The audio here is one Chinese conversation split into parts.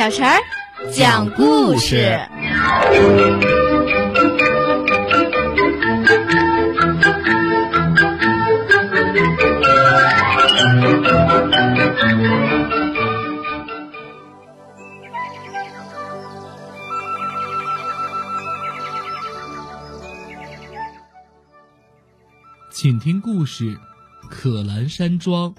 小陈儿讲故事。请听故事《可兰山庄》。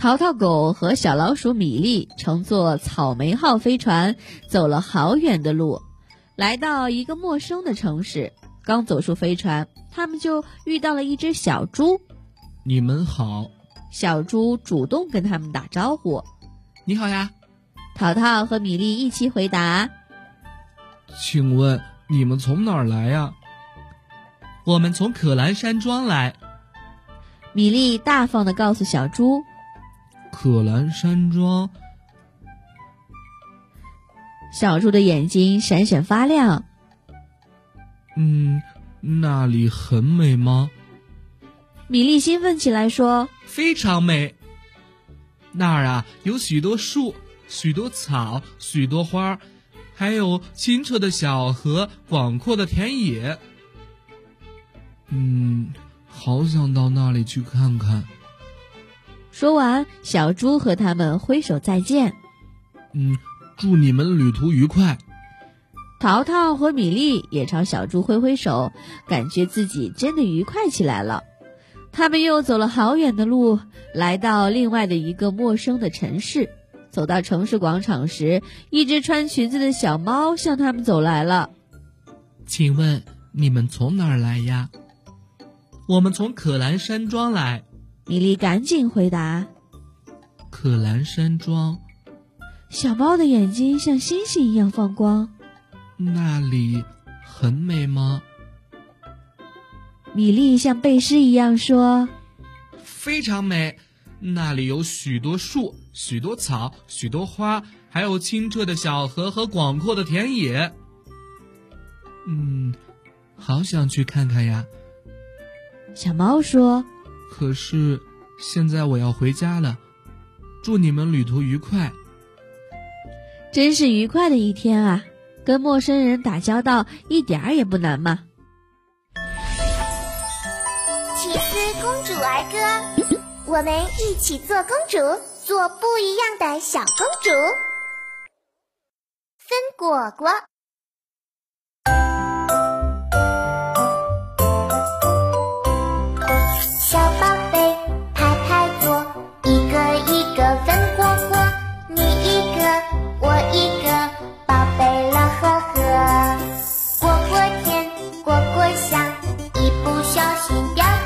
淘淘狗和小老鼠米粒乘坐草莓号飞船走了好远的路，来到一个陌生的城市。刚走出飞船，他们就遇到了一只小猪。你们好，小猪主动跟他们打招呼。你好呀，淘淘和米粒一起回答。请问你们从哪儿来呀？我们从可兰山庄来。米粒大方的告诉小猪。可兰山庄。小猪的眼睛闪闪发亮。嗯，那里很美吗？米粒兴奋起来说：“非常美。那儿啊，有许多树，许多草，许多花，还有清澈的小河，广阔的田野。嗯，好想到那里去看看。”说完，小猪和他们挥手再见。嗯，祝你们旅途愉快。淘淘和米粒也朝小猪挥挥手，感觉自己真的愉快起来了。他们又走了好远的路，来到另外的一个陌生的城市。走到城市广场时，一只穿裙子的小猫向他们走来了。请问你们从哪儿来呀？我们从可兰山庄来。米莉赶紧回答：“可兰山庄。”小猫的眼睛像星星一样放光。那里很美吗？米莉像背诗一样说：“非常美，那里有许多树，许多草，许多花，还有清澈的小河和广阔的田野。嗯，好想去看看呀。”小猫说：“可是现在我要回家了。祝你们旅途愉快。”真是愉快的一天啊！跟陌生人打交道一点儿也不难嘛。奇思公主儿歌，我们一起做公主，做不一样的小公主。分果果。小心。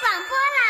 广播啦